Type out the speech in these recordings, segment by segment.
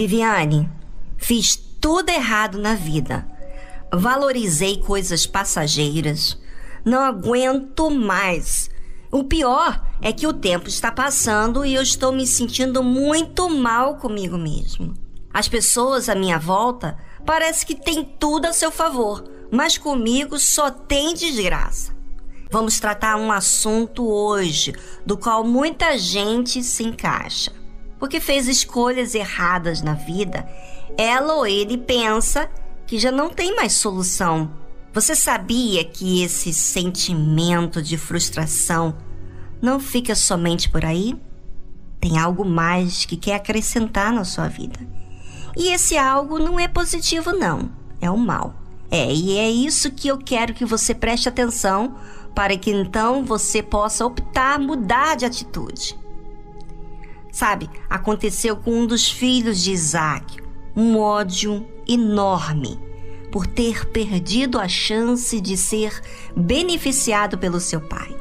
Viviane, fiz tudo errado na vida. Valorizei coisas passageiras. Não aguento mais. O pior é que o tempo está passando e eu estou me sentindo muito mal comigo mesmo. As pessoas à minha volta parece que têm tudo a seu favor, mas comigo só tem desgraça. Vamos tratar um assunto hoje do qual muita gente se encaixa. Porque fez escolhas erradas na vida, ela ou ele pensa que já não tem mais solução. Você sabia que esse sentimento de frustração não fica somente por aí? Tem algo mais que quer acrescentar na sua vida. E esse algo não é positivo, não. É o mal. É, e é isso que eu quero que você preste atenção para que então você possa optar mudar de atitude. Sabe, aconteceu com um dos filhos de Isaac um ódio enorme por ter perdido a chance de ser beneficiado pelo seu pai.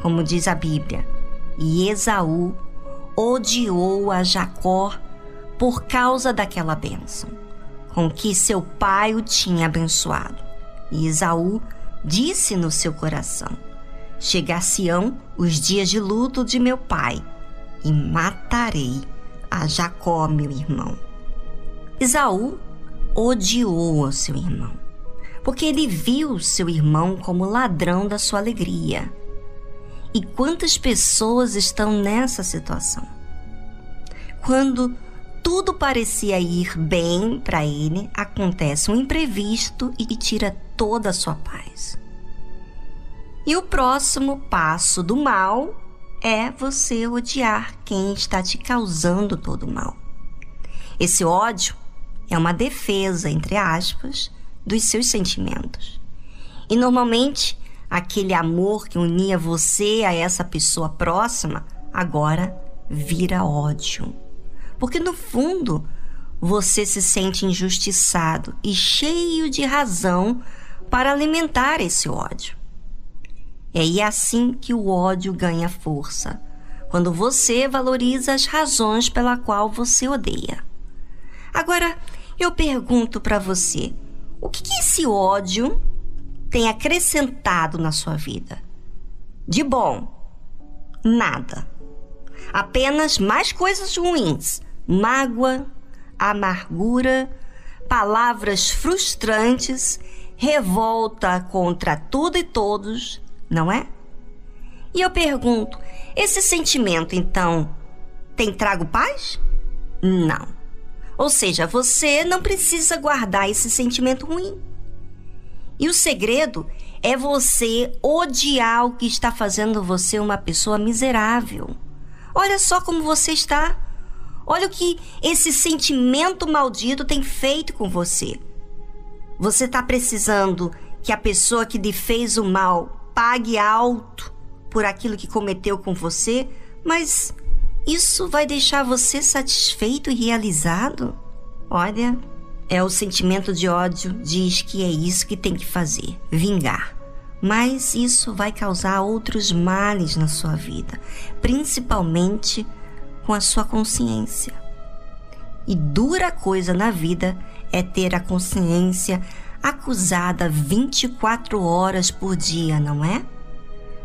Como diz a Bíblia, e Esaú odiou a Jacó por causa daquela bênção com que seu pai o tinha abençoado. E Esaú disse no seu coração: Chegar-se-ão os dias de luto de meu pai, e matarei a Jacó, meu irmão. Esaú odiou o seu irmão, porque ele viu seu irmão como ladrão da sua alegria. E quantas pessoas estão nessa situação? Quando tudo parecia ir bem para ele, acontece um imprevisto e tira toda a sua paz. E o próximo passo do mal é você odiar quem está te causando todo o mal. Esse ódio é uma defesa, entre aspas, dos seus sentimentos. E normalmente, aquele amor que unia você a essa pessoa próxima agora vira ódio. Porque no fundo, você se sente injustiçado e cheio de razão para alimentar esse ódio. É assim que o ódio ganha força, quando você valoriza as razões pela qual você odeia. Agora, eu pergunto para você: o que, que esse ódio tem acrescentado na sua vida? De bom, nada. Apenas mais coisas ruins, mágoa, amargura, palavras frustrantes, revolta contra tudo e todos, não é? E eu pergunto: esse sentimento, então, tem trago paz? Não. Ou seja, você não precisa guardar esse sentimento ruim. E o segredo é você odiar o que está fazendo você uma pessoa miserável. Olha só como você está. Olha o que esse sentimento maldito tem feito com você. Você está precisando que a pessoa que lhe fez o mal pague alto por aquilo que cometeu com você, mas isso vai deixar você satisfeito e realizado? Olha, é o sentimento de ódio diz que é isso que tem que fazer, vingar. Mas isso vai causar outros males na sua vida, principalmente com a sua consciência. E dura coisa na vida é ter a consciência acusada 24 horas por dia, não é?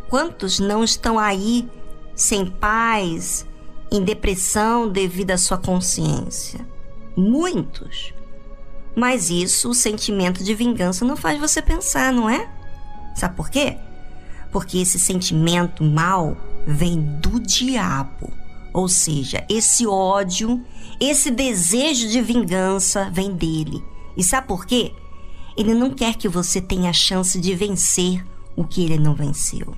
Quantos não estão aí sem paz, em depressão devido à sua consciência. Muitos. Mas isso, o sentimento de vingança, não faz você pensar, não é? Sabe por quê? Porque esse sentimento mal vem do diabo. Ou seja, esse ódio, esse desejo de vingança vem dele. E sabe por quê? Ele não quer que você tenha a chance de vencer o que ele não venceu.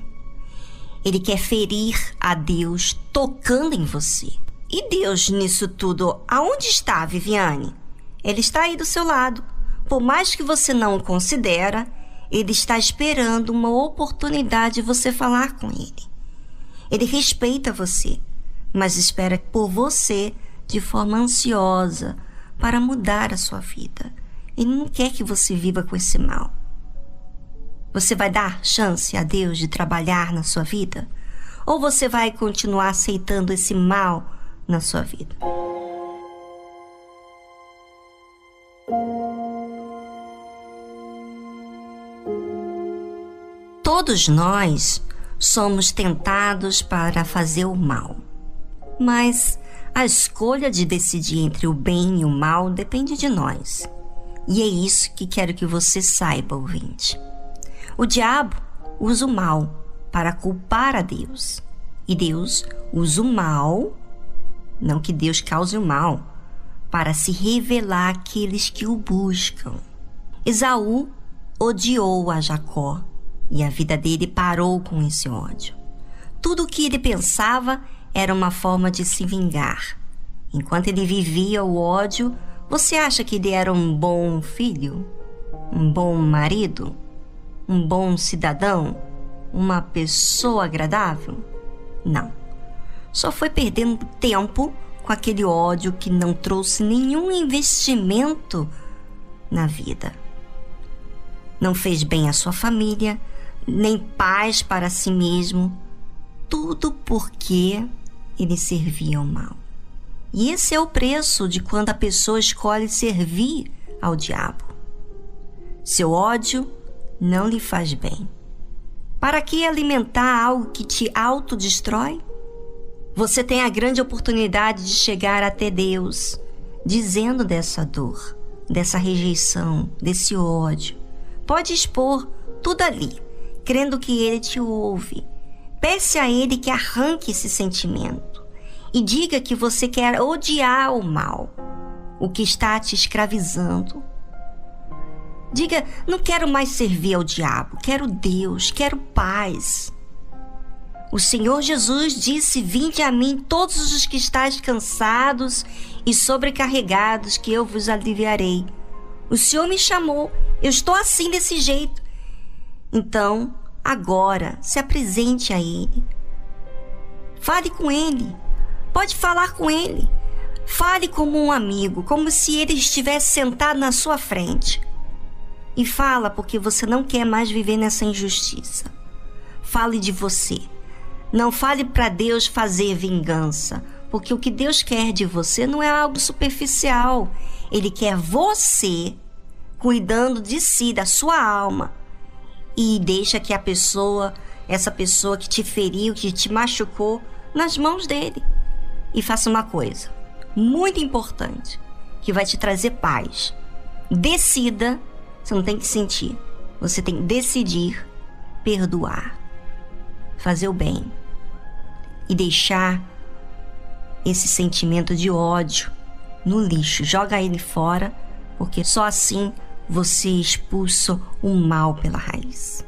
Ele quer ferir a Deus tocando em você. E Deus nisso tudo, aonde está, Viviane? Ele está aí do seu lado. Por mais que você não o considera, ele está esperando uma oportunidade de você falar com ele. Ele respeita você, mas espera por você de forma ansiosa para mudar a sua vida. Ele não quer que você viva com esse mal. Você vai dar chance a Deus de trabalhar na sua vida? Ou você vai continuar aceitando esse mal na sua vida? Todos nós somos tentados para fazer o mal. Mas a escolha de decidir entre o bem e o mal depende de nós. E é isso que quero que você saiba, ouvinte. O diabo usa o mal para culpar a Deus. E Deus usa o mal, não que Deus cause o mal, para se revelar àqueles que o buscam. Esaú odiou a Jacó e a vida dele parou com esse ódio. Tudo o que ele pensava era uma forma de se vingar. Enquanto ele vivia o ódio, você acha que ele era um bom filho? Um bom marido? Um bom cidadão? Uma pessoa agradável? Não. Só foi perdendo tempo com aquele ódio que não trouxe nenhum investimento na vida. Não fez bem à sua família, nem paz para si mesmo, tudo porque ele servia ao mal. E esse é o preço de quando a pessoa escolhe servir ao diabo. Seu ódio não lhe faz bem. Para que alimentar algo que te autodestrói? Você tem a grande oportunidade de chegar até Deus, dizendo dessa dor, dessa rejeição, desse ódio. Pode expor tudo ali, crendo que Ele te ouve. Peça a Ele que arranque esse sentimento e diga que você quer odiar o mal, o que está te escravizando. Diga: não quero mais servir ao diabo, quero Deus, quero paz. O Senhor Jesus disse: Vinde a mim todos os que estáis cansados e sobrecarregados, que eu vos aliviarei. O Senhor me chamou, eu estou assim desse jeito. Então, agora, se apresente a Ele. Fale com Ele. Pode falar com Ele. Fale como um amigo, como se Ele estivesse sentado na sua frente. E fala porque você não quer mais viver nessa injustiça. Fale de você. Não fale para Deus fazer vingança, porque o que Deus quer de você não é algo superficial. Ele quer você cuidando de si, da sua alma e deixa que a pessoa, essa pessoa que te feriu, que te machucou, nas mãos dele. E faça uma coisa muito importante que vai te trazer paz. Decida, você não tem que sentir, você tem que decidir perdoar, fazer o bem e deixar esse sentimento de ódio no lixo, joga ele fora, porque só assim você expulsa o mal pela raiz.